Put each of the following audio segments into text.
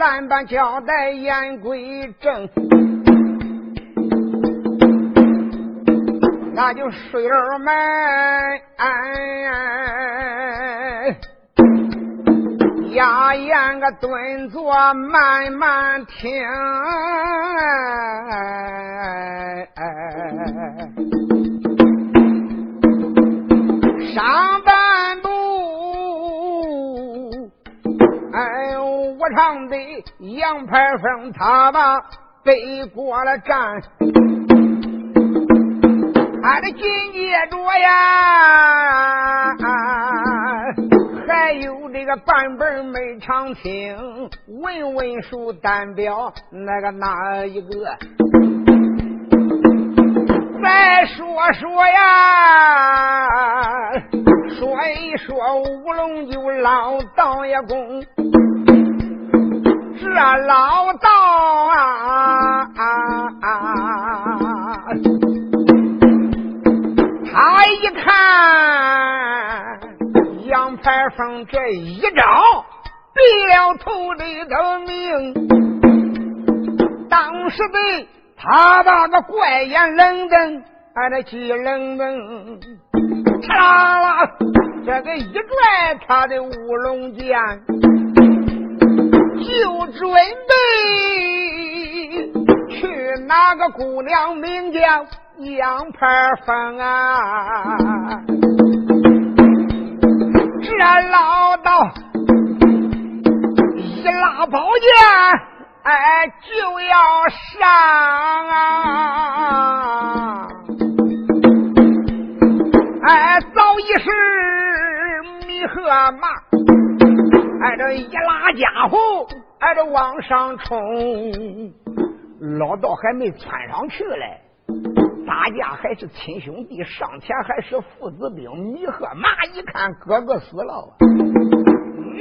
咱把交代言归正，那就水儿们。压严个蹲坐，慢慢听。呦，我唱的杨排风，他把背过了站，俺的紧接着呀。还有这个版本没唱清，问问书单表那个哪一个？再说说呀，说一说乌龙就老道爷公，这老道啊，他一看。杨排风这一招毙了头里的命，当时的他把个怪眼冷瞪，俺这急冷瞪，嚓啦啦，这个一拽他的乌龙剑，就准备去拿个姑娘，名叫杨排风啊。这老道一拉宝剑，哎，就要上啊！哎，早已是米和马，挨着一拉家伙，挨着往上冲，老道还没窜上去嘞。打架还是亲兄弟，上前还是父子兵。米和马一看哥哥死了，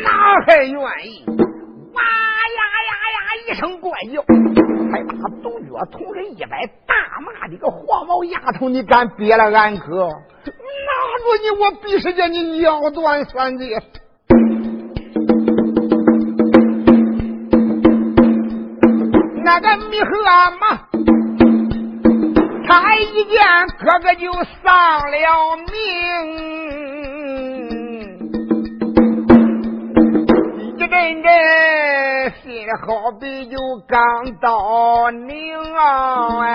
哪还愿意？哇呀呀呀！一声怪叫，还把独脚同人一摆，大骂你个黄毛丫头，你敢别了俺哥？拿着你，我必是叫你腰断三截！那个米和马。他一见哥哥就丧了命，一阵阵心好比就刚到拧啊！哎，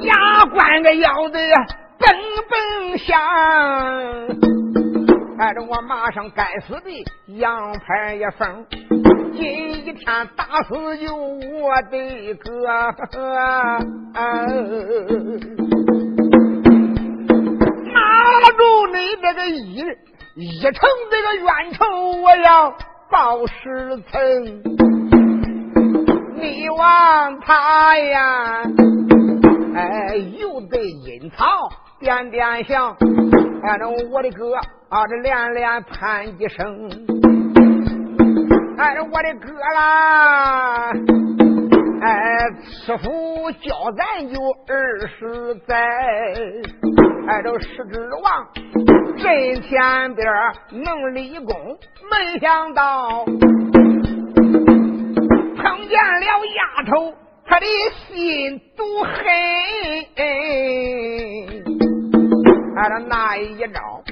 牙关个咬的嘣嘣响。看着我马上该死的杨排一封，今一天打死就我的哥，拿住你这个一一成这个冤仇，我要报十层。你望他呀，哎，又得阴曹点点香。看着我的哥啊，这连连叹一声。哎我的哥啦，哎，师傅教咱就二十载。哎，这十指王阵前边能立功，没想到碰见了丫头，他的心都黑。俺的那一招，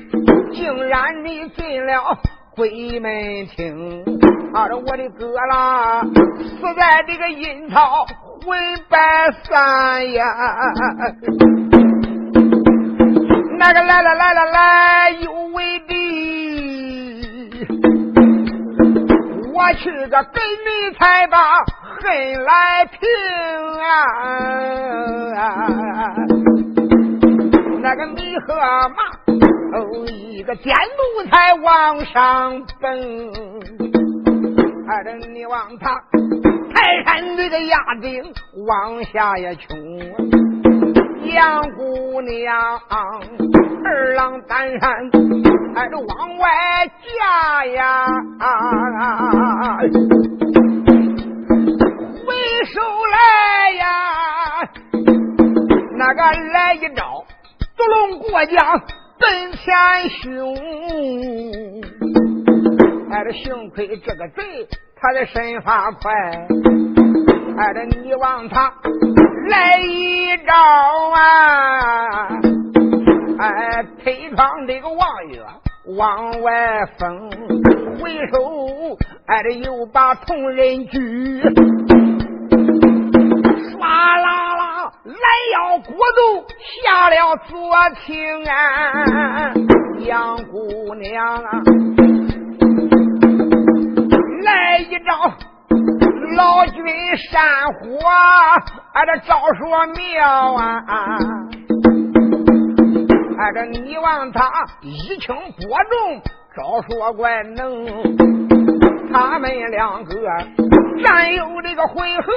竟然你进了鬼门厅！啊，我的哥啦，死在这个阴曹魂白散呀！那个来了来了来，有为的，我去个给你才把恨来平啊！那个你和马，头一个箭步才往上奔。二的你望他泰山这个压顶往下也穷。杨姑娘二郎担山，哎，这往外嫁呀，啊回首来呀，那个来一招。独龙过江，奔前凶。哎，这幸亏这个贼他的身法快，哎，这你望他来一招啊！哎，推窗这个望月往外封，回首哎，这又把同人举。哗啦啦！来要国度下了左情啊，杨姑娘，来一招老君山火，俺这招数妙啊！俺这你望他一轻波重，招数怪能，他们两个战有这个回合。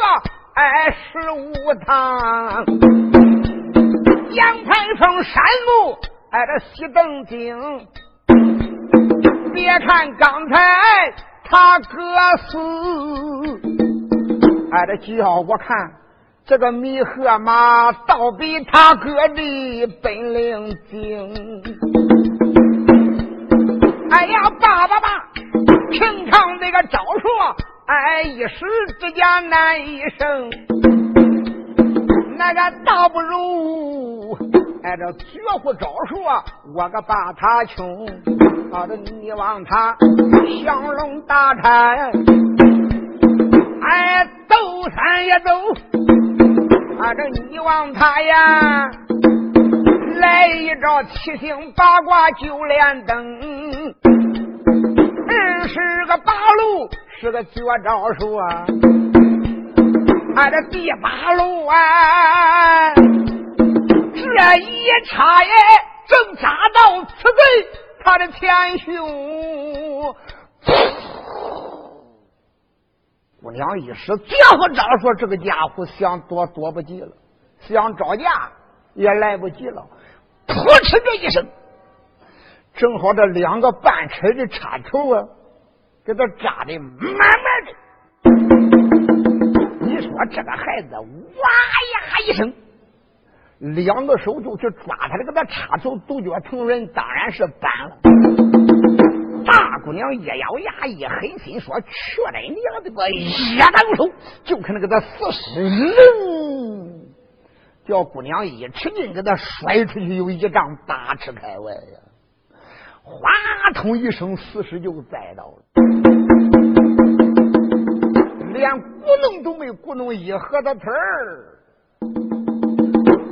哎，十五趟，杨排风山路，哎，这西登顶。别看刚才他哥死，哎，这叫我看这个米和马，倒比他哥的本领精。哎呀，爸爸爸，平常那个招数。哎，一时之间难一生，那个倒不如哎这绝户招数，我个把他穷，好的你望他降龙大禅，哎斗山也斗，啊这你望他呀，来一招七星八卦九连灯，二十个八路。是个绝招数啊！俺这第八路啊，这一插也正扎到此贼他的前胸。姑娘一使绝活招数，这个家伙想躲躲不及了，想招架也来不及了。噗嗤这一声，正好这两个半尺的插头啊！给他扎的满满的，你说这个孩子哇呀一声，两个手就去抓他的，给他插头，独脚疼人，当然是板了。大姑娘一咬牙，一狠心说：“去你娘的个！一动手就可能给他死死，叫姑娘一吃劲，给他摔出去有一丈八尺开外呀！哗通一声，死尸就栽倒了。连咕弄都没咕弄一盒子腿儿，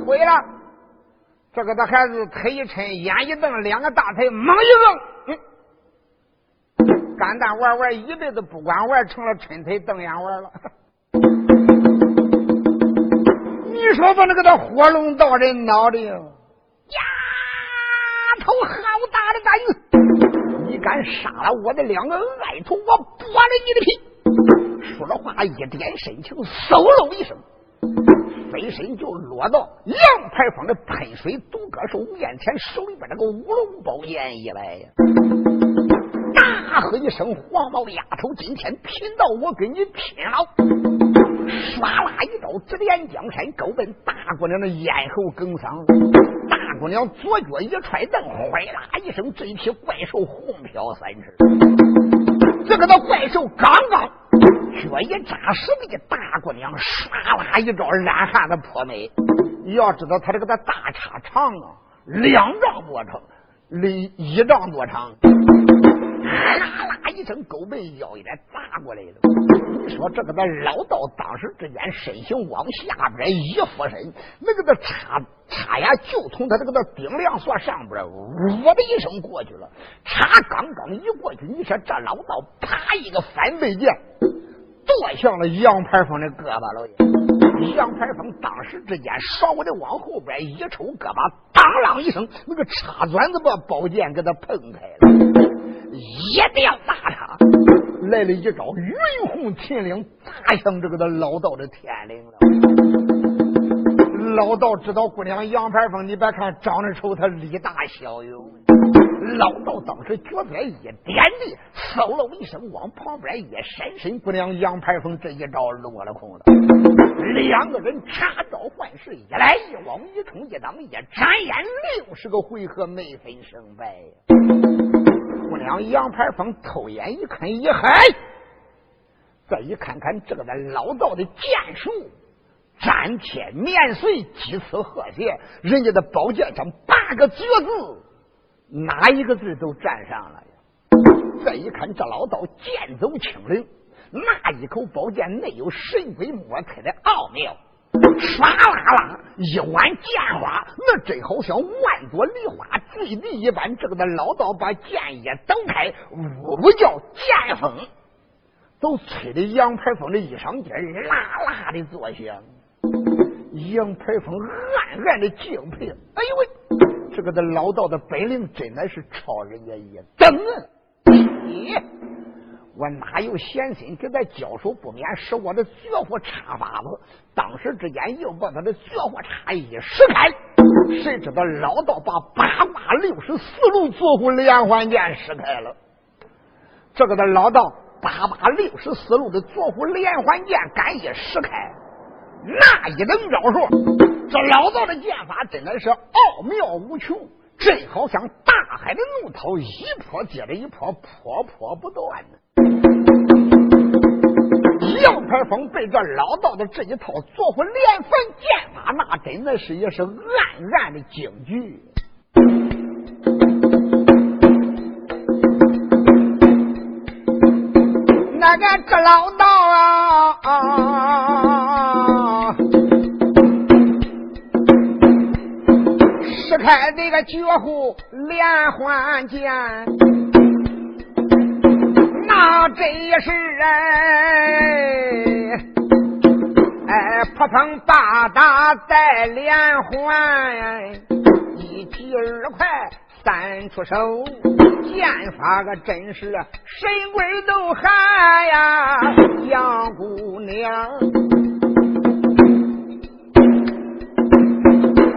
毁了。这个他孩子腿一抻，眼一瞪，两个大腿猛一蹬，嗯，干蛋玩玩一辈子不管玩，成了抻腿瞪眼玩了。你说把那个他火龙到人脑袋呀！头你敢杀了我的两个爱徒，我剥了你的皮！说着话，一点身情，嗖喽一声，飞身就落到杨排风的喷水独歌手面前，手里边那个乌龙宝剑一来呀！大喝一声：“黄毛丫头，今天贫道我跟你拼了！”唰啦一刀，直连江山，高奔大姑娘的咽喉梗伤。大姑娘左脚一踹蹬，哗啦一声，这一匹怪兽轰飘三尺。这个那怪兽刚刚脚一扎实地，大姑娘唰啦一招懒汉子泼美。要知道他这个的大叉长啊，两丈多长，里一丈多长。啦啦一声，狗背腰一来砸过来了。你说这个的老道当时之间身形往下边一俯身，那个的插插呀，就从他这个的顶梁锁上边呜的一声过去了。插刚刚一过去，你说这老道啪一个翻背剑，剁向了杨排风的胳膊了。杨排风当时之间稍微的往后边一抽胳膊，当啷一声，那个插钻子把宝剑给他碰开了。一掉大叉，来了一招云红秦岭，砸向这个的老道的天灵了。老道知道姑娘杨排风，你别看长得丑，他力大小勇。老道当时脚边一点地，嗖了一声往旁边一闪身，姑娘杨排风这一招落了空了。两个人插招换式，一来一往，一冲一挡，一眨眼六十个回合没分胜败。姑娘杨排风偷眼一看，一嗨，再一看看这个的老道的剑术，粘贴面碎，几次和谐，人家的宝剑上八个绝字，哪一个字都占上了呀！再一看这老道剑走轻灵。那一口宝剑内有神鬼莫测的奥妙，唰啦啦一碗剑花，那真好像万朵梨花坠地一般。这个的老道把剑一蹬开，呜呜叫剑风，都吹的杨排风的衣裳间啦啦的作响。杨排风暗暗的敬佩，哎呦喂，这个的老道的本领真的是超人家一等啊！咦？我哪有闲心跟他交手？不免使我的绝活插法子。当时之间又把他的绝活插一使开，谁知道老道把八卦六十四路左虎连环剑使开了。这个的老道八八六十四路的左虎连环剑敢一使开，那一等招数，这老道的剑法真的是奥妙无穷，真好像大海的怒涛，一波接着一波，波波不断呢。杨排风被这老道的这一套做活连环剑法，那真的是也是暗暗的惊惧。那个这老道啊，使开这个绝户连环剑。那真是哎哎，扑腾八打带连环，一急二快三出手，剑法个真是神鬼都喊呀，杨姑娘，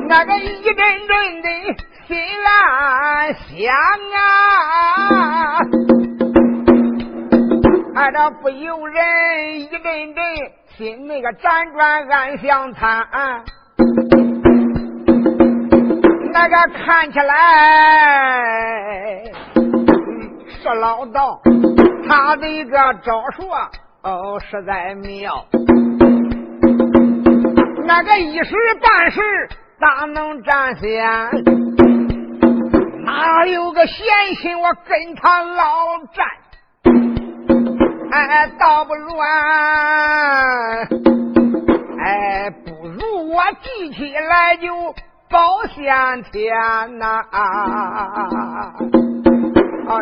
那个一阵阵的心安香啊。俺这不由人一阵阵心那个辗转暗想惨，那个看起来是老道，他的一个招数哦实在妙，那个一时半时咋能占先？哪有个闲心我跟他老战？哎，倒不如啊，哎，不如我记起来就保险天呐！啊，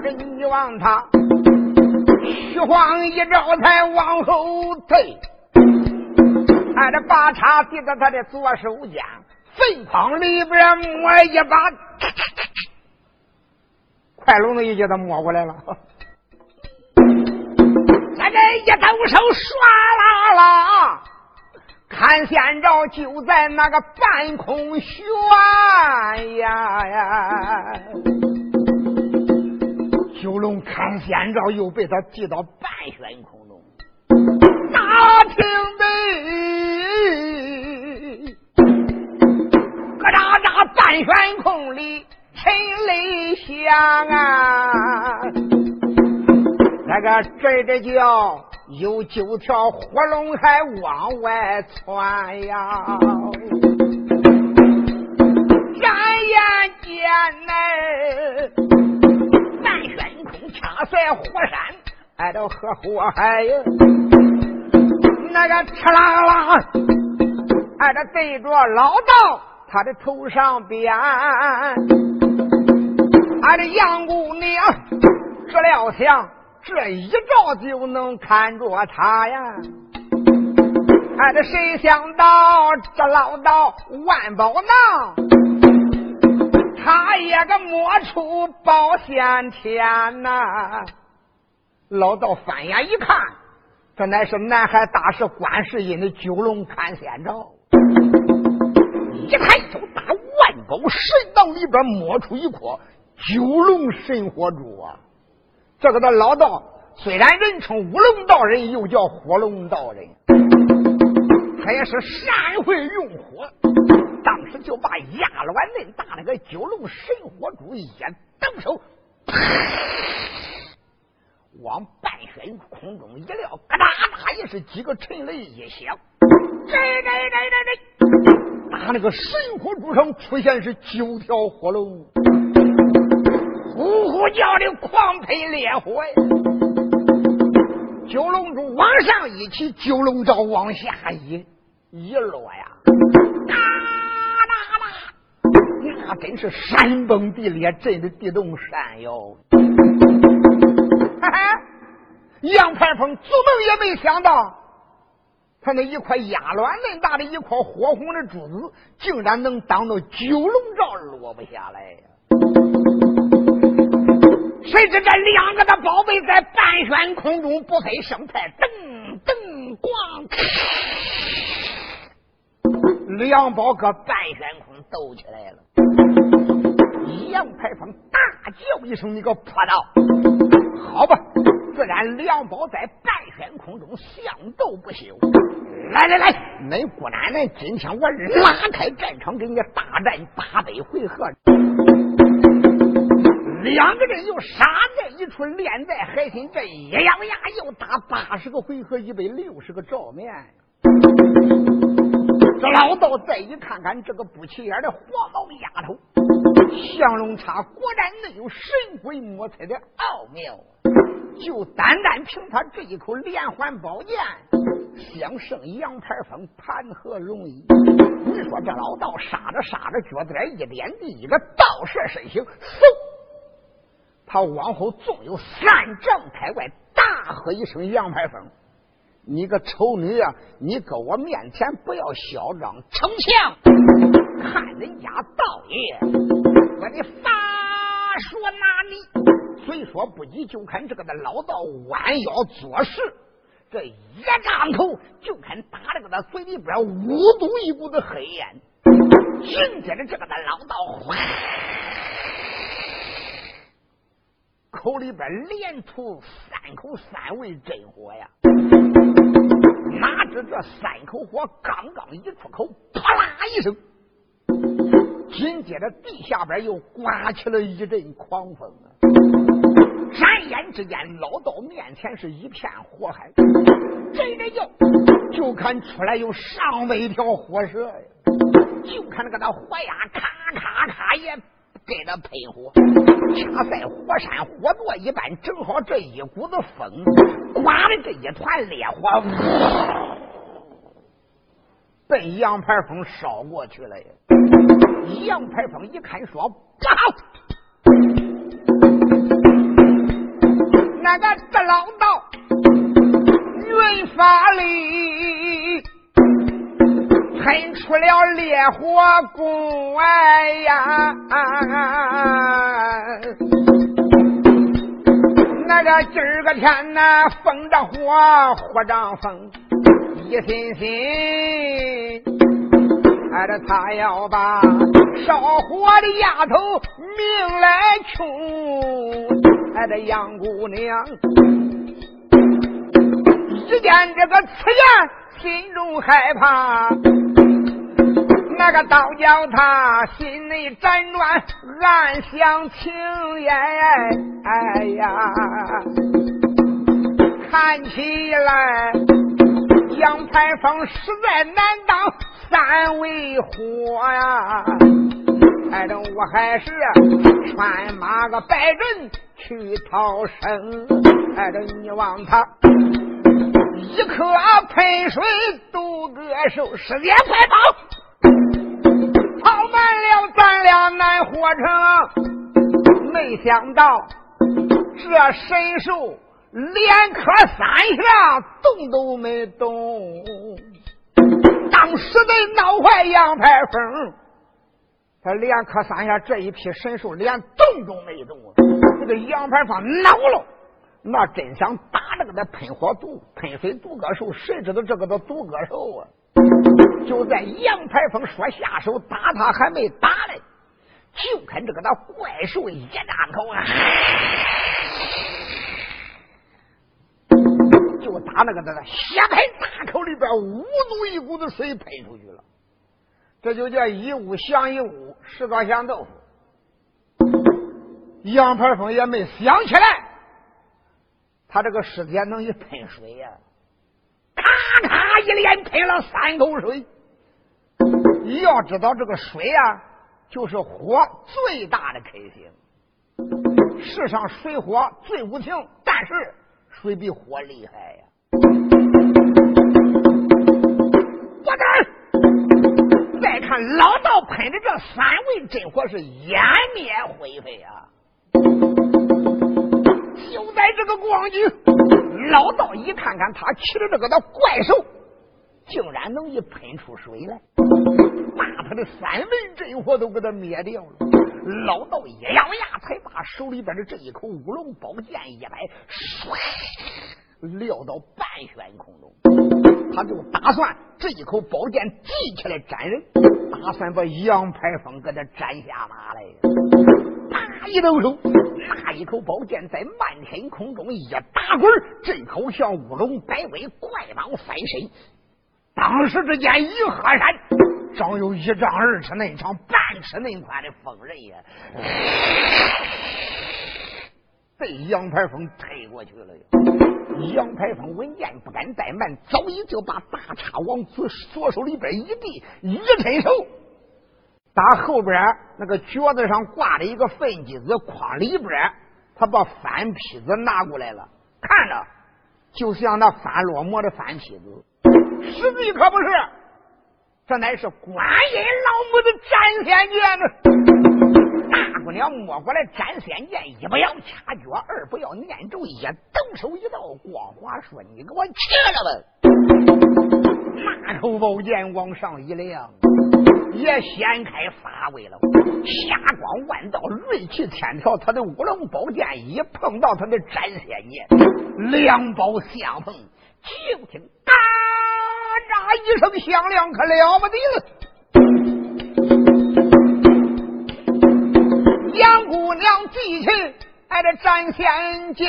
这女王她虚晃一招才往后退，哎，这把叉递到他的左手间，肺筐里边摸一把，快龙子一叫他摸过来了。他这一抖手，唰啦啦，看仙照就在那个半空悬呀呀！九龙看仙照又被他击到半悬空中，大厅的咯喳喳半悬空里沉泪响啊！那个这这叫有九条火龙还往外窜呀！转眼间呢，南悬空掐碎火山，挨着河火海呀！那个赤啦啦，挨着对着老道他的头上边，俺的杨姑娘这料想。这一照就能看着他呀！俺，这谁想到这老道万宝囊，他也个摸出保险天呐！老道翻眼一看，这乃是南海大师观世音的九龙看仙照。一抬手，打万宝神道里边摸出一颗九龙神火珠啊！这个的老道虽然人称五龙道人，又叫火龙道人，他也是善会用火，当时就把压卵那大那个九龙神火珠一动手，往半悬空中一撂，嘎哒哒也是几个沉雷一响，这这这这这，打那个神火柱上出现是九条火龙，呼呼叫的狂喷烈火呀！九龙珠往上一起，九龙罩往下一一落呀，哒哒哒，那真是山崩地裂，震的地动山摇。杨排风做梦也没想到，他那一块鸭卵那么大的一块火红的珠子，竟然能挡到九龙罩落不下来呀！谁知这两个的宝贝在半悬空中不飞生态，噔噔咣，两宝搁半悬空斗起来了。杨排风大叫一声：“你个破道！”好吧，自然两宝在半悬空中相斗不休。来来来，恁姑奶奶，今天我拉开战场，给你大战八百回合。两个人又杀在一处，练在海心镇，一咬牙又打八十个回合，一百六十个照面。这老道再一看看这个不起眼的黄毛丫头，降龙叉果然内有神鬼莫测的奥妙。就单单凭他这一口连环宝剑，想胜杨排风谈何容易？你说这老道杀着杀着，脚点一点地，一个倒射身形，嗖！他往后纵有三丈开外，大喝一声：“杨排风，你个丑女啊！你搁我面前不要嚣张逞强，看人家道爷，我的法说拿你。虽说不急，就看这个的老道弯腰做事，这一张口就看打这个的嘴里边呜嘟一股子黑烟，紧接着这个的老道哗。口里边连吐三口三味真火呀！哪知这三口火刚刚一出口，啪啦一声，紧接着地下边又刮起了一阵狂风啊！转眼之间，老道面前是一片火海，这着叫，就看出来有上百条火蛇呀！就看那个那火呀，咔咔咔也。给他喷火，恰在火山火垛一般，正好这一股子风刮的这一团烈火，奔杨排风烧过去了。杨排风一看说不好，那个这老道云法力。喷出了烈火宫哎呀！那个今儿个天呐，风着火，火着风，一心心，哎，这他要把烧火的丫头命来穷，哎，这杨姑娘只见这个此言，心中害怕。那个倒叫他心里辗转，暗想情言。哎呀，看起来杨排风实在难当三位火呀！哎，这我还是穿马个白人去逃生。哎，这你望他一颗喷水渡个手，时间快跑！了，咱俩难活成。没想到这神兽连磕三下，动都没动。当时得闹坏杨排风，他连磕三下，这一批神兽连动都没动。这个杨排风恼了，那真想打这个的喷火毒、喷水毒歌兽，谁知道这个的毒歌兽啊？就在杨排风说下手打他还没打嘞，就看这个那怪兽一大口啊，就打那个那个血盆大口里边捂足一股子水喷出去了，这就叫一屋降一屋，石膏响豆腐。杨排风也没想起来，他这个尸体能一喷水呀，咔一连喷了三口水。要知道这个水啊，就是火最大的克星。世上水火最无情，但是水比火厉害呀。我的再看老道喷的这三味真火是烟灭灰飞啊！就在这个光景，老道一看看他骑的这个的怪兽，竟然能一喷出水来，把他的三门真火都给他灭掉了。老道一咬牙，才把手里边的这一口乌龙宝剑一摆，唰，撂到半悬空中。他就打算这一口宝剑提起来斩人，打算把杨排风给他斩下马来。一抖手，那一口宝剑在漫天空中一打滚，这口像乌龙摆尾，怪蟒翻身。当时之间一合山，长有一丈二尺那长，半尺那宽的锋刃呀，被杨排风推过去了。杨排风闻见，不敢怠慢，早已就把大叉往左左手里边一递，一伸手，打后边那个脚子上挂着一个粪箕子筐里边，他把翻坯子拿过来了，看着就像那翻落馍的翻坯子，实际可不是，这乃是观音老母的斩仙剑呢。大姑娘摸过来斩仙剑，一不要掐脚，二不要念咒，一抖手一道光华，说：“你给我切了吧！”那口宝剑往上一亮，也掀开发威了，霞光万道，锐气千条。他的乌龙宝剑一碰到他的斩仙剑，两宝相碰，就听“嘎喳”一声响亮，可了不得了。杨姑娘记起挨着斩仙剑，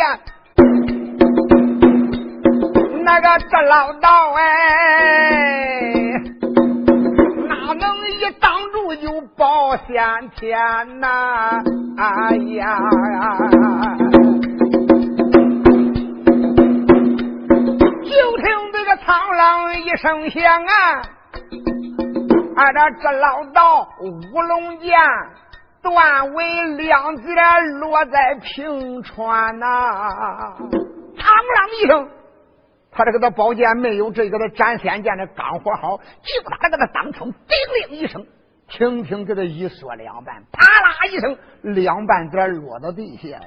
那个这老道哎，能一挡住就保仙天呐？哎呀！就听这个苍狼一声响啊，挨着这老道乌龙剑。断尾两截落在平川呐！苍啷一声，他这个的宝剑没有这个的斩仙剑的钢火好，就打这个的当冲，叮铃一声，轻轻给他一说两半，啪啦一声，两半截落到地下呀！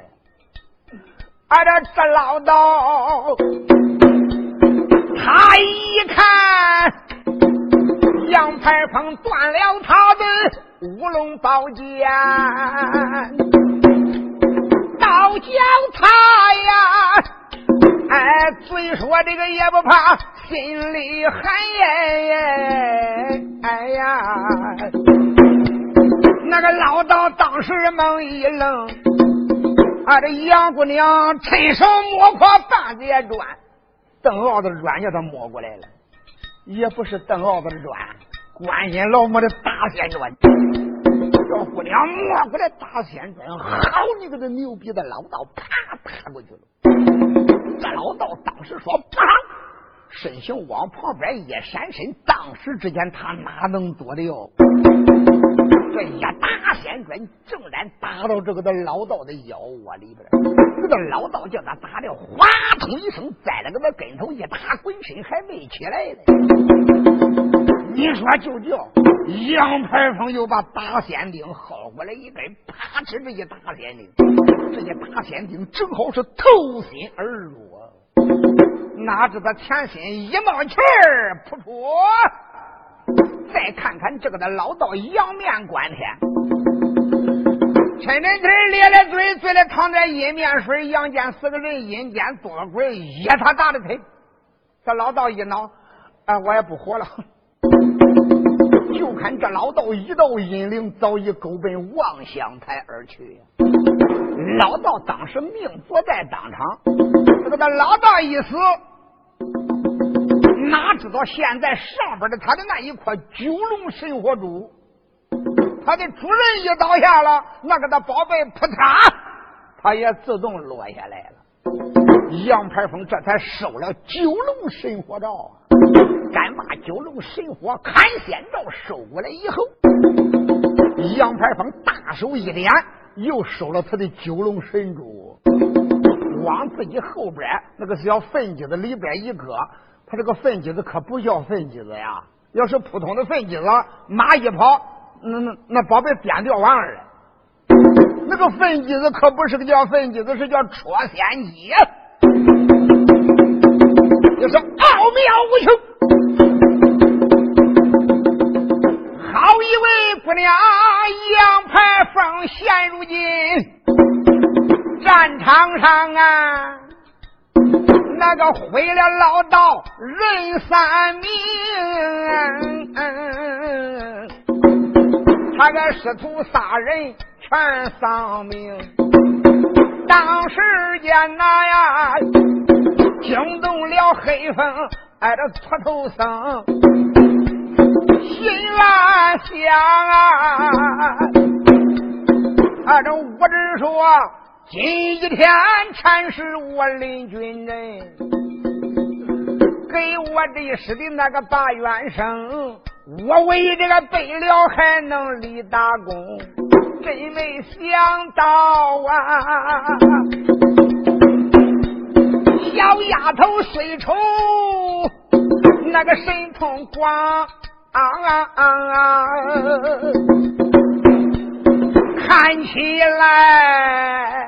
俺这这老道，他一看杨排风断了他的。乌龙宝剑，倒叫他呀！哎，嘴说这个也不怕，心里寒耶！哎呀，那个老道当时猛一愣，啊，这杨姑娘趁手摸过半截砖，邓傲子的砖叫他摸过来了，也不是邓傲子的砖。观音老母的大仙砖，小姑娘摸过来大仙砖，好你个这牛逼的老道，啪啪过去了。这老道当时说：“啪！”身形往旁边一闪身，当时之间他哪能躲得哟？这一大仙砖正然打到这个的老道的腰窝里边，这个老道叫他打的哗通一声，栽了个那跟头一打滚身还没起来呢。你说就叫杨排风又把大仙钉薅过来一根，啪哧这一大仙钉，这一大仙钉正好是透心而入，哪知他前心一冒气儿，噗噗！再看看这个的老道仰面观天，抻抻腿咧咧嘴，嘴里淌点阴面水，阳间四个人阴间多鬼，一他大的腿，这老道一恼，啊，我也不活了。就看这老道一道阴灵早已勾奔望乡台而去。老道当时命不在当场，这个他老大一死，哪知道现在上边的他的那一颗九龙神火珠，他的主人一倒下了，那个的宝贝扑嚓，他也自动落下来了。杨排风这才收了九龙神火罩，敢把九龙神火砍仙罩收过来以后，杨排风大手一点，又收了他的九龙神珠，往自己后边那个小粪箕子里边一搁。他这个粪箕子可不叫粪箕子呀！要是普通的粪箕子，马一跑，那那那宝贝颠掉完了。那个粪箕子可不是个叫粪箕子，是叫戳仙机，也是奥妙无穷。好一位姑娘杨排风，现如今战场上啊！那个毁了老道人三命，他个师徒仨人全丧命。当时间那呀，惊动了黑风，挨着秃头僧，心乱想啊！啊，这五指说。今一天全是我领军人，给我这师的那个大元生，我为这个背了还能立大功，真没想到啊！小丫头虽丑，那个神通广啊啊啊。看起来，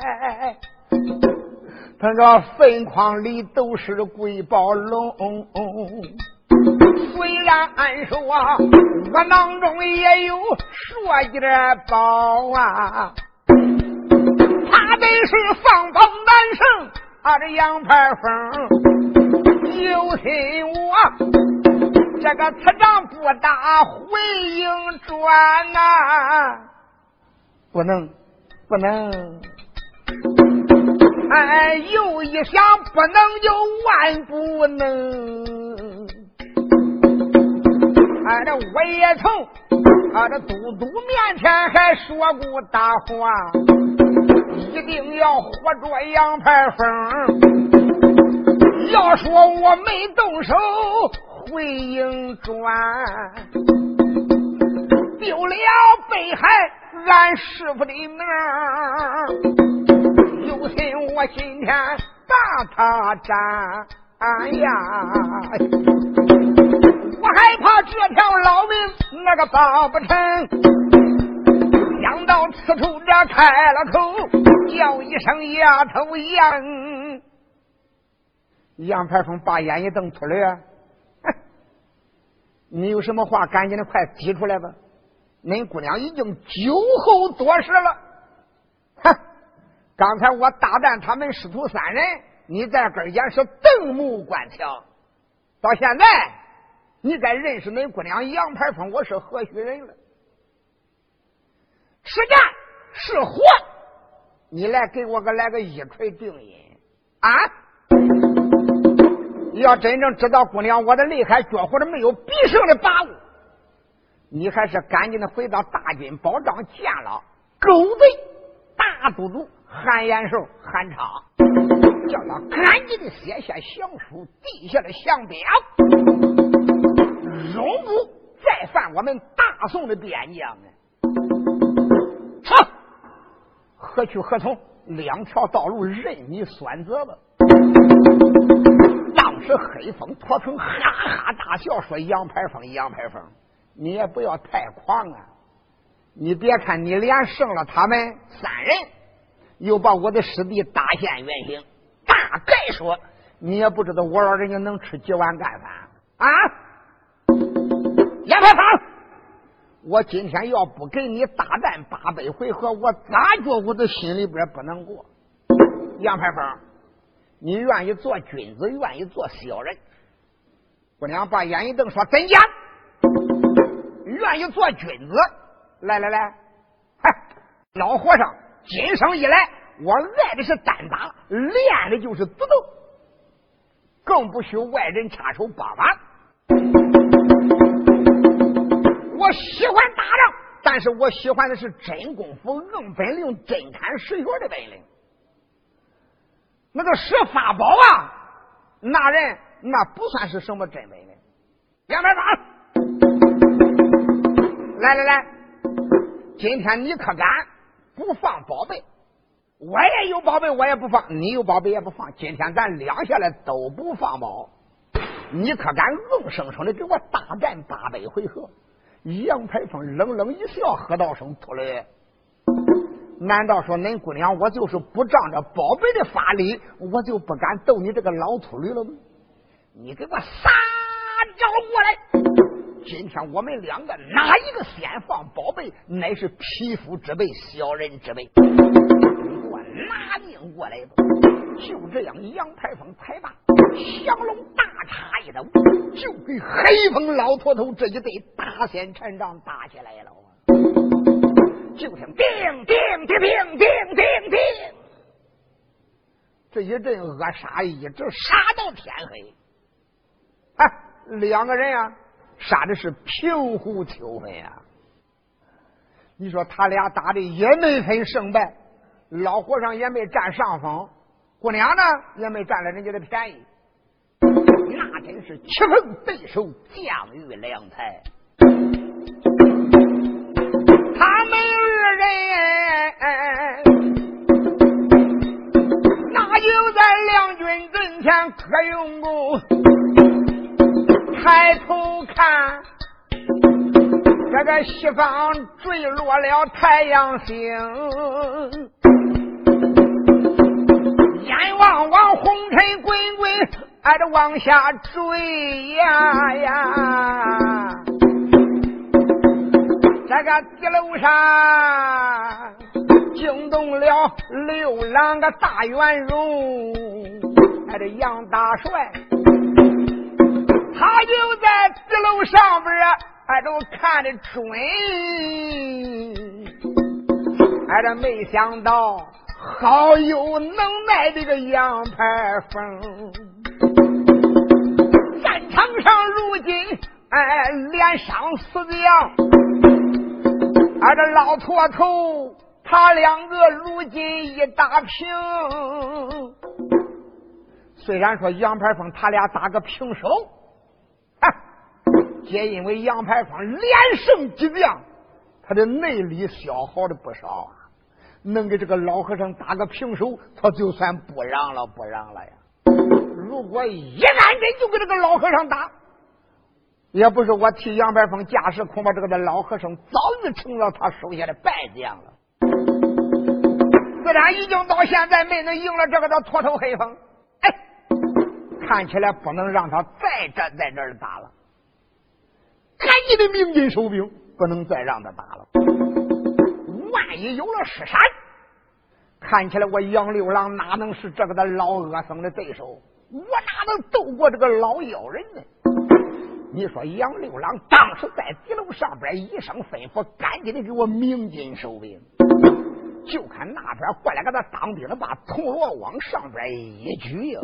他这坟筐里都是贵宝龙。虽然说我囊中也有说点宝啊，他得是放榜难胜，啊，这杨排风有心我这个此仗不打回营转呐。不能，不能！哎，又一想，不能就万不能！哎，这我也曾啊，这都督面前还说过大话，一定要活捉杨排风。要说我没动手，回营转，丢了北海。俺师傅的名，有心我今天打他斩，哎呀，我害怕这条老命那个保不成。想到此处，这开了口，叫一声丫头杨。杨排风把眼一瞪，出来，哼，你有什么话，赶紧的快提出来吧。恁姑娘已经酒后多事了，哼！刚才我大战他们师徒三人，你在跟前是瞪目观瞧，到现在你该认识恁姑娘杨排风我是何许人了？是战是活，你来给我个来个一锤定音啊！要真正知道姑娘我的厉害，绝活的没有必胜的把握。你还是赶紧的回到大军保障见了狗贼大都督韩延寿韩昌，叫他赶紧的写下降书，递下了降表，永不再犯我们大宋的边疆啊！好，何去何从？两条道路任你选择吧。当时黑风托城哈哈大笑说：“杨排风，杨排风。”你也不要太狂啊！你别看你连胜了他们三人，又把我的师弟大现原形。大概说，你也不知道我老人家能吃几碗干饭啊！杨排风，我今天要不跟你大战八百回合，我咋觉我的心里边不能过？杨排风，你愿意做君子，愿意做小人？姑娘把眼一瞪，说：“怎讲？”愿意做君子。来来来，嗨，老和尚，今生以来，我爱的是单打，练的就是不斗，更不许外人插手帮忙。我喜欢打仗，但是我喜欢的是真功夫、硬本领、真砍实学的本领。那个是法宝啊，那人那不算是什么真本领。两边打。来来来，今天你可敢不放宝贝？我也有宝贝，我也不放；你有宝贝也不放。今天咱两下来都不放宝，你可敢硬生生的给我大战八百回合？杨排风冷冷一笑，喝道声：“出来，难道说恁姑娘我就是不仗着宝贝的法力，我就不敢斗你这个老秃驴了吗？你给我撒招过来！今天我们两个哪一个先放宝贝，乃是匹夫之辈，小人之辈。”我拿命过来吧！就这样，杨排风拍罢降龙大叉一刀，就给黑风老秃头这一对大仙禅杖打起来了。就听叮叮叮叮叮叮叮，这一阵恶杀一直杀到天黑。哎，两个人啊，杀的是平湖秋分呀！你说他俩打的也没分胜败。老和尚也没占上风，姑娘呢也没占了人家的便宜，那真是棋逢对手，将遇良才。他们二人那就在两军跟前可用功，抬头看这个西方坠落了太阳星。眼望望红尘滚滚，挨着往下坠呀呀！这个地楼上惊动了六郎个大元荣，挨着杨大帅，他就在地楼上边俺都看的准，俺这没想到。好有能耐的个杨排风，战场上如今哎连伤四将，俺这老驼头他两个如今一打平。虽然说杨排风他俩打个平手，皆因为杨排风连胜几将，他的内力消耗的不少啊。能给这个老和尚打个平手，他就算不让了，不让了呀。如果一按针就给这个老和尚打，也不是我替杨排风架势，恐怕这个的老和尚早已成了他手下的败将了。自然已经到现在没能赢了这个的秃头黑风，哎，看起来不能让他再站在这儿打了。你的鸣金收兵，不能再让他打了。万一有了失闪，看起来我杨六郎哪能是这个的老恶僧的对手？我哪能斗过这个老妖人呢？你说杨六郎当时在敌楼上边一声吩咐，赶紧的给我鸣金收兵。就看那边过来个他当兵的，把铜锣往上边一举，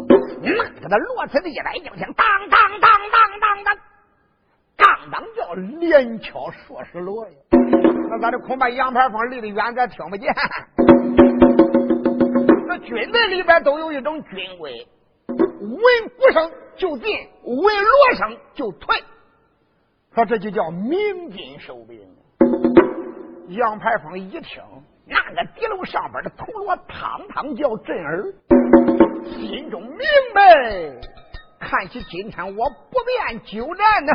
那个的锣子一来就听当当当当当当，刚当叫连敲数十锣呀。那咱这恐怕杨排风离得远，咱听不见。那军队里边都有一种军规，闻鼓声就进，闻锣声就退。说这就叫鸣金收兵。杨排风一听，那个敌楼上边的铜锣嘡嘡叫震耳，心中明白，看起今天我不便久战呢。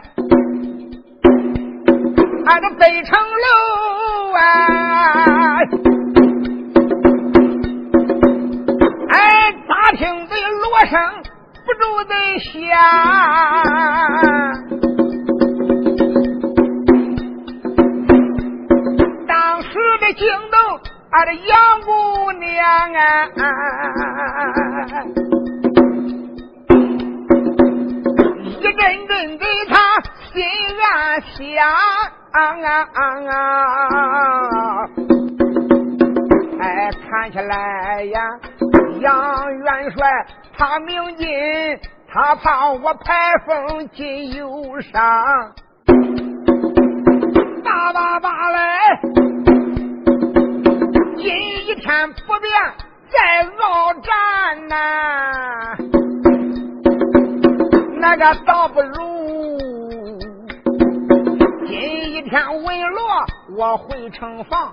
俺这北城楼啊，哎，大厅的锣声不住的响，当时的惊动俺的杨姑娘啊，阵阵的他心暗想。啊啊啊！哎，看起来呀，杨元帅他明金，他怕我排风进忧伤。叭叭叭来，今一天不便再鏖战呐，那个倒不如今一天文罗我回城房，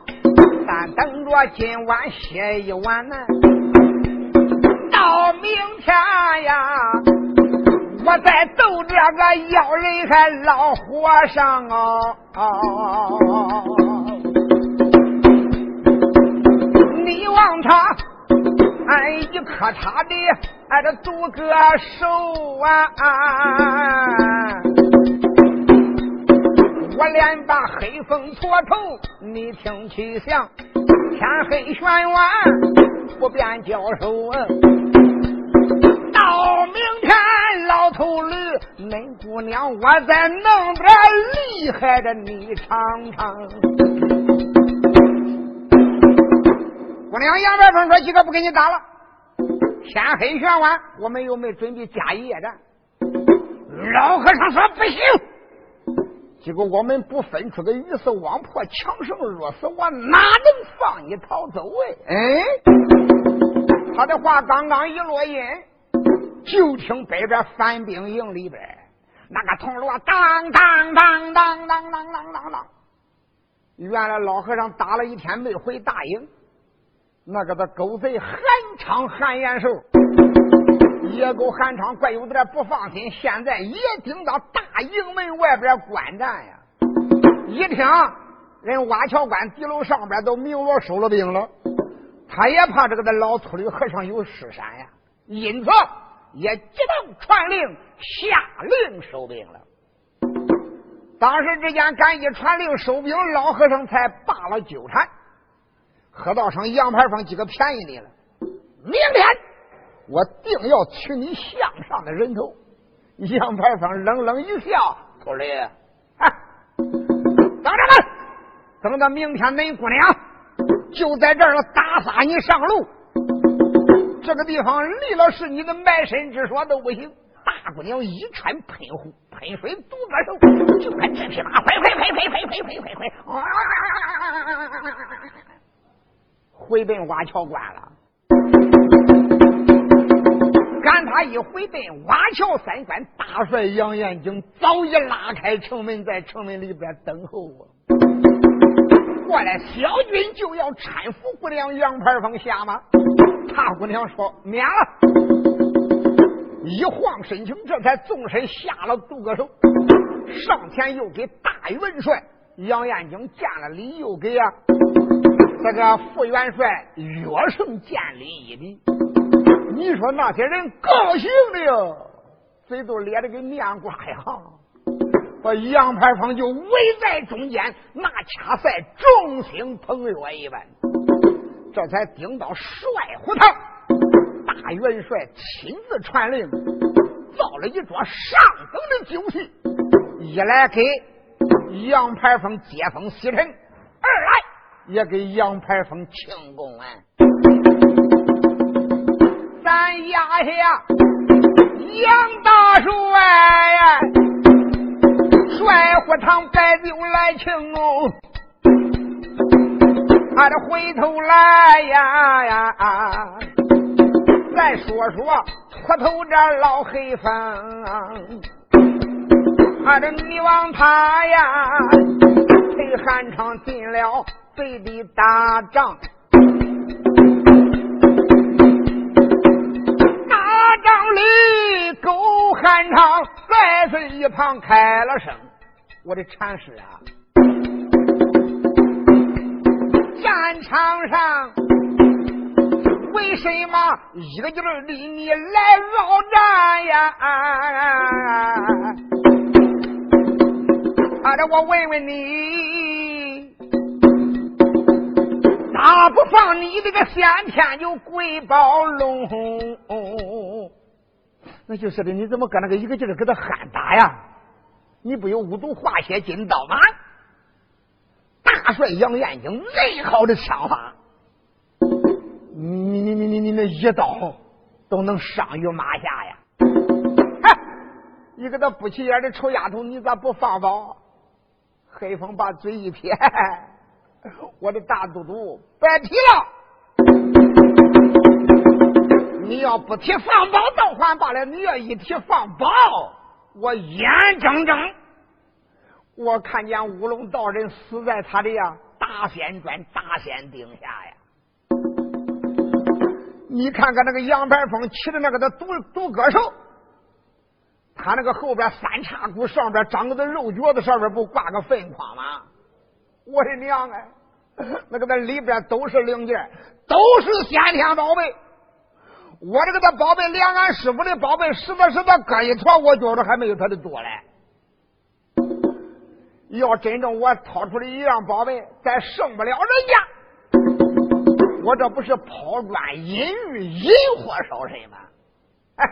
但等着今晚歇一晚呢，到明天呀。我再斗这个妖人还老和尚哦，你望他，俺一磕他的俺这独个手啊，我连把黑风搓头，你听其响，天黑玄完不便交手啊。到明天，老头驴，恁姑娘，我再弄点厉害的，你尝尝。姑娘杨白凤说：“几个不给你打了，天黑玄晚，我们又没准备加夜战。”老和尚说：“不行，结果我们不分出个鱼死网破，强胜弱死，我哪能放你逃走？哎，哎，他的话刚刚一落音。就听北边反兵营里边那个铜锣当当当当当当当当当，原来老和尚打了一天没回大营，那个的狗贼韩昌韩延寿，野狗韩昌怪有点不放心，现在也盯到大营门外边观战呀。一听人瓦桥关敌楼上边都鸣锣收了兵了，他也怕这个的老秃驴和尚有失闪呀，因此。也急忙传令，下令收兵了。当时之间，赶一传令收兵，老和尚才罢了纠缠。河道上杨排风几个便宜你了。明天我定要取你项上的人头。杨排风冷冷一笑：“秃驴，等着吧，等到明天，恁姑娘就在这儿打发你上路。”这个地方离了是你的埋身之所都不行。大姑娘一穿喷壶喷水独个手，就看这匹马快快快快快快快快快，回奔瓦桥关了。赶他一回奔瓦桥三关，大帅杨延景早已拉开城门，在城门里边等候我。过来，小军就要搀扶姑娘杨排风下马。大姑娘说：“免了。”一晃身形，这才纵身下了独个手，上前又给大元帅杨延景见了礼，又给啊这个副元帅岳胜见礼一礼。你说那些人高兴的哟，嘴都咧的跟面瓜一样，把杨排风就围在中间，那恰赛众星捧月一般。这才顶到帅府堂，大元帅亲自传令，造了一桌上等的酒席，一来给杨排风接风洗尘，也给杨排风庆功啊！咱压下杨大帅，帅府堂摆酒来庆哦。他这回头来呀呀，再说说秃头这老黑风，俺这女王他呀，陪韩昌进了北地打仗，打仗里狗韩昌在这一旁开了声，我的禅师啊。战场上，为什么一个劲儿的你来鏖战呀？啊，这我问问你，不放你这个先天就贵宝龙？那就是的，你怎么搁那个一个劲儿搁他喊打呀？你不有五毒化血金刀吗？大帅杨延景最好的枪法，你你你你你那一刀都能伤于马下呀！嗨，一个那不起眼的臭丫头，你咋不放宝？黑风把嘴一撇，我的大都督别提了。你要不提放宝倒还罢了，你要一提放宝，我眼睁睁我看见乌龙道人死在他的呀大仙砖大仙顶下呀。你看看那个杨排风骑的那个的独独歌手，他那个后边三叉骨上边长个的肉脚子上边不挂个粪筐吗？我的娘哎，那个那里边都是零件，都是先天宝贝。我这个的宝贝连俺师傅的宝贝实在实在搁一坨，我觉着还没有他的多嘞。要真正我掏出来一样宝贝，再胜不了人家。我这不是抛砖引玉、引火烧身吗？哎，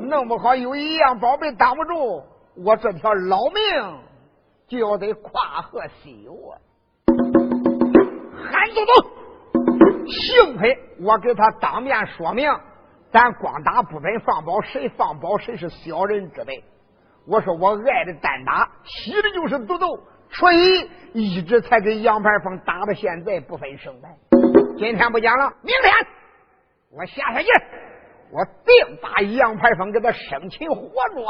弄不好有一样宝贝挡不住，我这条老命就要得跨河西游啊！韩总总，幸亏我给他当面说明，咱光打不准放宝，谁放宝谁是小人之辈。我说我爱的单打，喜的就是独斗。所以一直才跟杨排风打到现在不分胜败。今天不讲了，明天我下下去，我定把杨排风给他生擒活捉，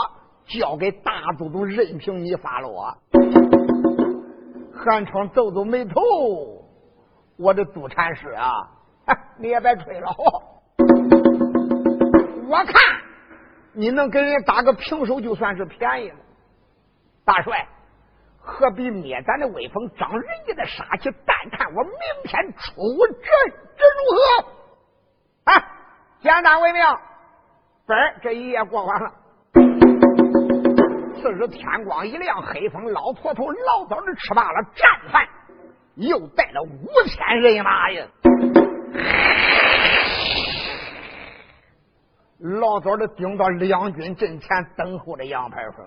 交给大都督，任凭你发落。韩昌皱皱眉头，我的督禅师啊，你也别吹了，我看你能给人打个平手，就算是便宜了，大帅。何必灭咱的威风，长人家的杀气？但看我明天出这这如何？啊，简单为妙。本这一夜过完了，次日天光一亮，黑风老婆头老早的吃罢了战饭，又带了五千人马呀，老早的顶到两军阵前等候着杨排风。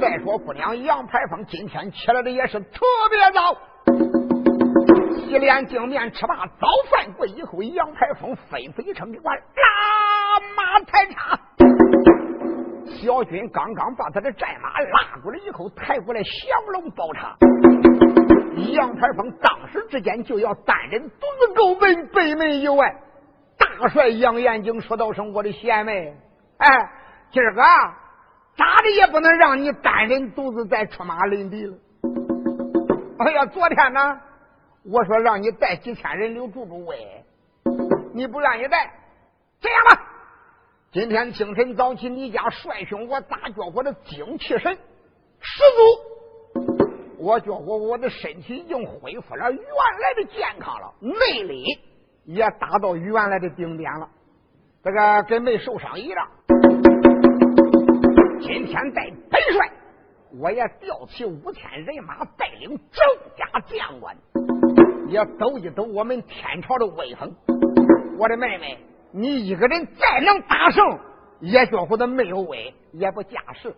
再说姑娘杨排风今天起来的也是特别早，洗脸净面吃罢早饭过以后，杨排风吩咐一声：“给我拉马抬叉。”小军刚刚把他的战马拉过来以后，抬过来降龙宝叉。杨排风当时之间就要单人独自够奔北门以外。大帅杨延景说道：“声我的贤妹，哎，今儿个。”咋的也不能让你单人独自再出马领敌了。哎呀，昨天呢，我说让你带几千人留住住位，你不愿意带。这样吧，今天清晨早起，你家帅兄我大觉我的精气神十足，我觉我我的身体已经恢复了原来的健康了，内力也达到原来的顶点了，这个跟没受伤一样。今天带本帅，我也调起五千人马，带领周家将官，也抖一抖我们天朝的威风。我的妹妹，你一个人再能打胜，也觉乎的没有威，也不架势。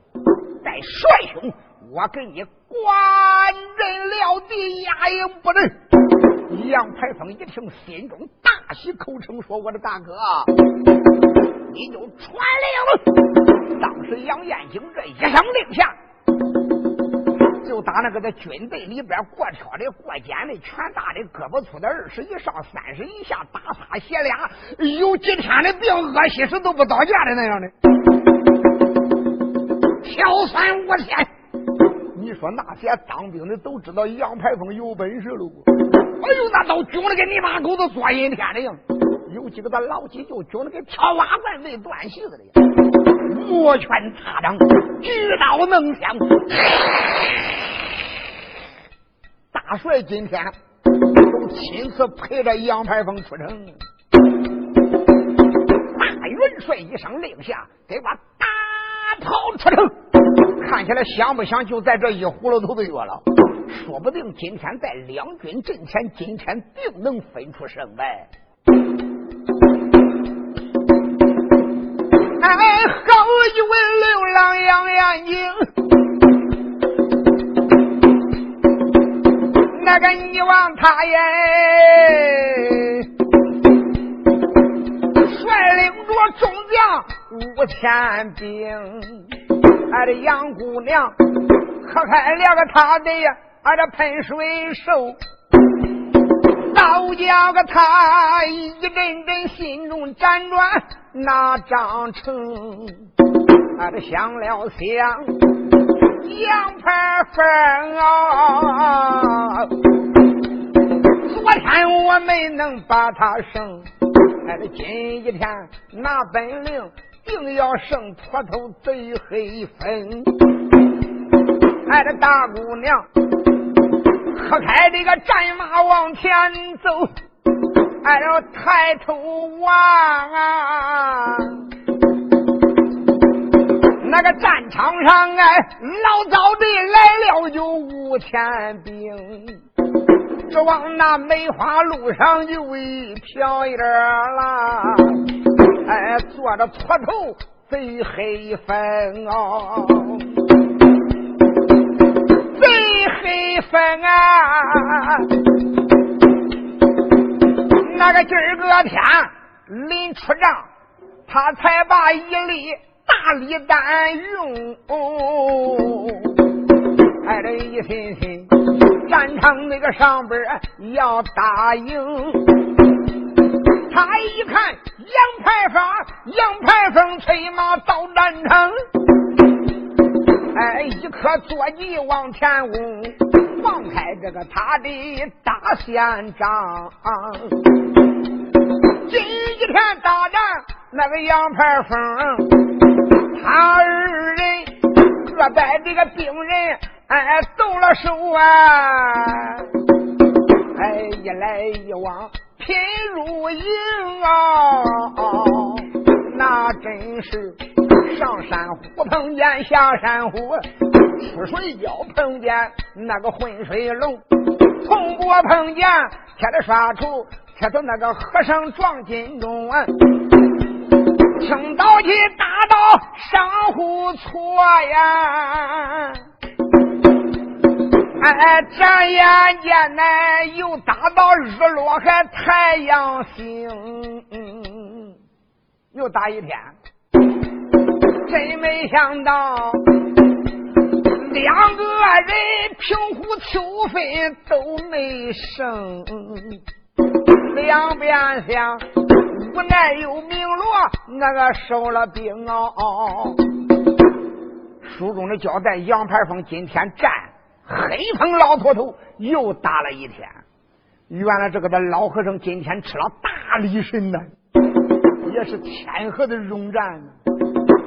再帅兄，我给你官人了地，压营不能。杨排风一听，心中大喜，口称说：“我的大哥。”你就传令。当时杨延景这一声令下，就打那个在军队里边过挑的、过肩的、拳大的、胳膊粗的，二十以上、三十以下，打仨血俩，有几天的病，饿西死都不倒架的那样的，挑三五天。你说那些当兵的都知道杨排风有本事了不？哎呦，那都军的跟你妈狗子做阴天的样。有几个他老几就觉得跟跳瓦罐没断气似的，摩拳擦掌，举刀能响。大帅今天都亲自陪着杨排风出城。大元帅一声令下，给我大炮出城。看起来想不想就在这一葫芦头的月了？说不定今天在两军阵前，今天定能分出胜败。哎，好一位流浪杨眼睛，那个你望他耶，率领着众将五千兵，俺的杨姑娘喝开了个他的俺这喷水手，倒叫个他一阵阵心中辗转那张成，俺这想了想，杨排风啊，昨天我没能把他生，哎，这今一天拿本领，定要胜秃头贼黑风。哎，这大姑娘，喝开这个战马往前走，哎，呦抬头望啊，那个战场上哎，老早的来了有五千兵，这往那梅花路上就一飘烟啦，哎，坐着秃头贼黑风哦。贼黑风啊，那个今儿个天临出帐，他才把一粒大礼单用。哎，这一心心战场那个上边要打赢。他一看杨排发，杨排风催马到战场。哎，一颗坐骑往前攻，放开这个他的大县长。今一天大战那个杨排风，他二人各带这个兵人，哎，动了手啊！哎，一来一往拼如营啊！那真是。上山虎碰见下山虎，出水蛟碰见那个浑水龙，从不碰见贴的刷出贴到那个和尚撞金钟，青刀旗打到上户错呀！哎，转眼间呢又打到日落还太阳星，又打一天。真没想到，两个人平湖秋分都没胜，两边厢无奈又明罗那个收了兵哦。书中的交代，杨排风今天战黑风老秃头又打了一天。原来这个的老和尚今天吃了大力神呢，也是天河的勇战。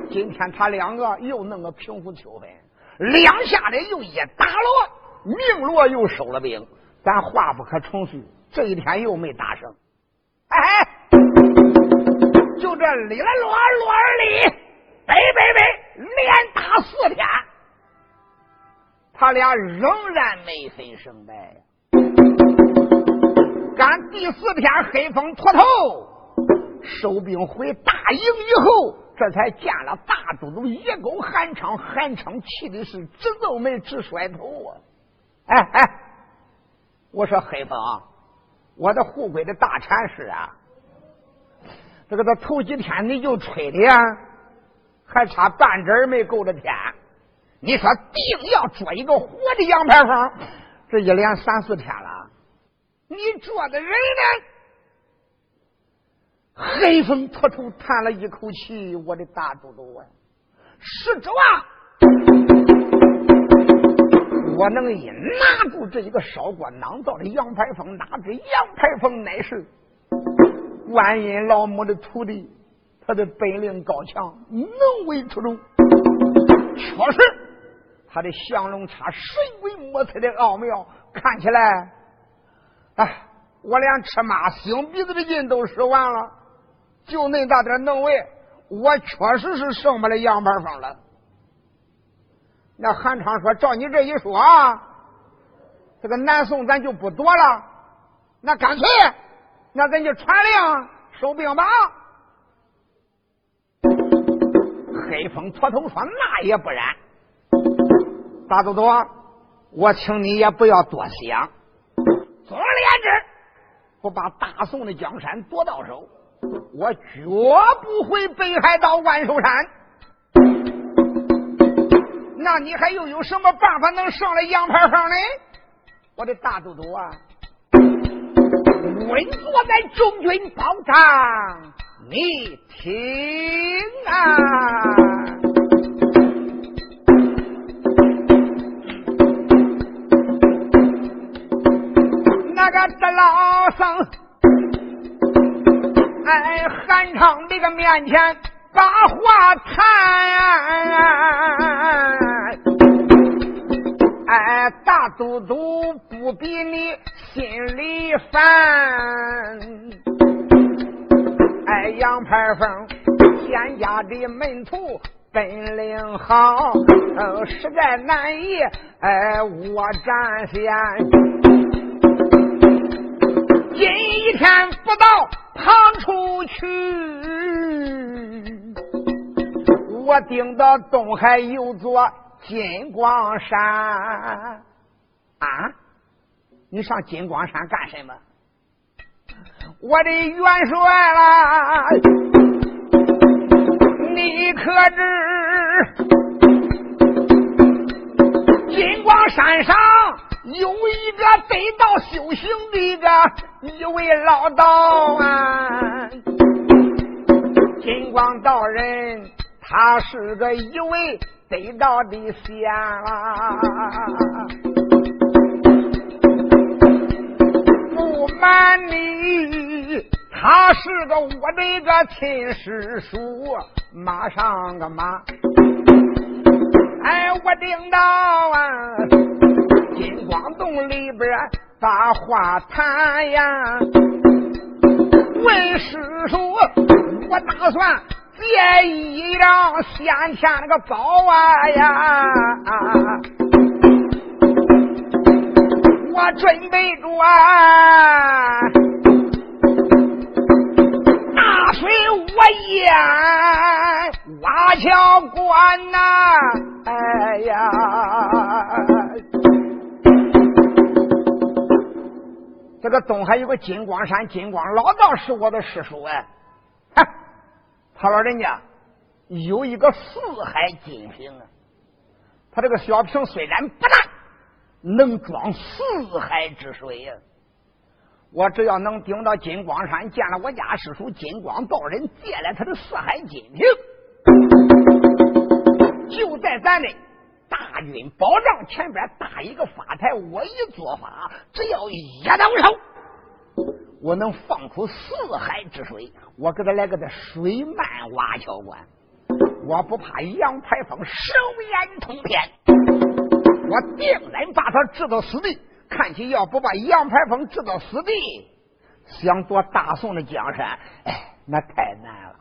今天他两个又弄个平湖秋分，两下的又一打落，明罗又收了兵，咱话不可重叙。这一天又没打胜，哎，就这里了罗罗二里，北北北，连打四天，他俩仍然没分胜败。赶第四天黑风秃头收兵回大营以后。这才见了大都督野狗韩昌，韩昌气的是直皱眉直甩头啊！哎哎，我说黑风，我的护国的大禅师啊，这个他头几天你就吹的呀，还差半针没够着天。你说定要捉一个活的杨排风，这一连三四天了，你捉的人呢？黑风秃头叹了一口气：“我的大都督啊，是主啊！我能一拿住这一个烧锅囊造的杨排风，哪知杨排风乃是观音老母的徒弟，他的本领高强，能为出众。确实，他的降龙叉神鬼莫测的奥妙，看起来，哎，我连吃马擤鼻子的劲都使完了。”就那大点能为，我确实是剩不了样板房了。那韩昌说：“照你这一说，这个南宋咱就不躲了，那干脆，那咱就传令收兵吧。”黑风秃头说：“那也不然，大都督，我请你也不要多想。总而言之，不把大宋的江山夺到手。”我绝不会北海道万寿山。那你还又有什么办法能上来羊牌坊呢？我的大都督啊，稳坐在中军宝帐，你听啊！那个这老僧，哎，韩昌这个面前。把话谈，哎，大都督不比你心里烦，哎，杨排风天家的门徒本领好，实在难以哎我占先。今一天不到旁出去。我盯到东海有座金光山啊！你上金光山干什么？我的元帅啦！你可知金光山上有一个得道修行的一个一位老道啊？金光道人。他是个一位得道的仙啊！不瞒你，他是个我的个亲师叔，马上个马！哎，我听到啊，金光洞里边把话谈呀，问师叔，我打算。借一张先前那个宝啊呀，我准备着啊，大水我淹挖桥关呐，哎呀，这个东海有个金光山，金光老道是我的师叔哎。他说人家有一个四海金瓶啊，他这个小瓶虽然不大，能装四海之水呀。我只要能顶到金光山，见了我家师叔金光道人，借来他的四海金瓶，就在咱的大军保障前边搭一个法台，我一做法，只要一动手。我能放出四海之水，我给他来个这水漫瓦桥关，我不怕杨排风手眼通天，我定然把他置到死地。看起要不把杨排风置到死地，想夺大宋的江山，哎，那太难了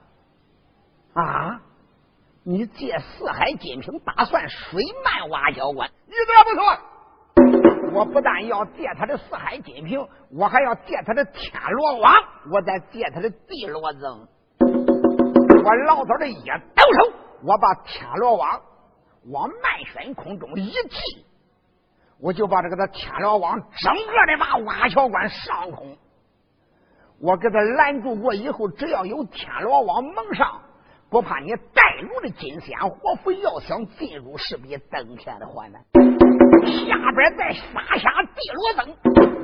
啊！你借四海金瓶打算水漫瓦桥关，一点不错。我不但要借他的四海金瓶，我还要借他的天罗网，我再借他的地罗僧。我老早的一抖手，我把天罗网往漫轩空中一提，我就把这个他天罗网整个的把瓦桥关上空，我给他拦住过以后，只要有天罗网蒙上，不怕你带路的金仙活佛要想进入，是比登天的还难。下边再撒下地罗灯，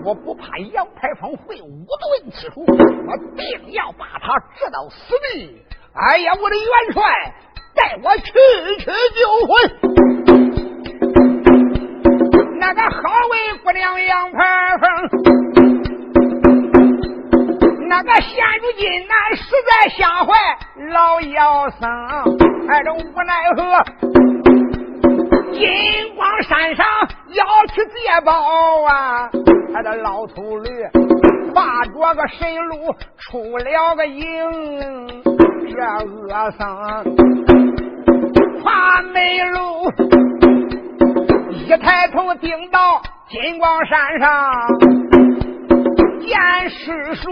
我不怕杨排风会武遁此处，我定要把他治到死地。哎呀，我的元帅，带我去去救魂。那个好为姑娘杨排风，那个现如今俺实在吓坏老妖僧，哎，这无奈何。金光山上要去借宝啊！他的老秃驴化着个神鹿出了个营，这恶僧跨梅路，一抬头顶到金光山上见师叔，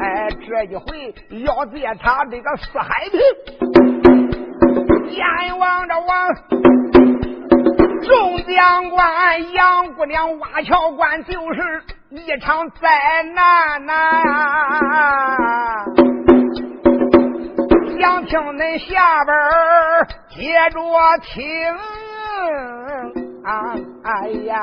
哎，这一回要借他这个四海瓶。阎王的王，众将官，杨姑娘挖桥关就是一场灾难呐！想听恁下边接着听。啊！哎呀！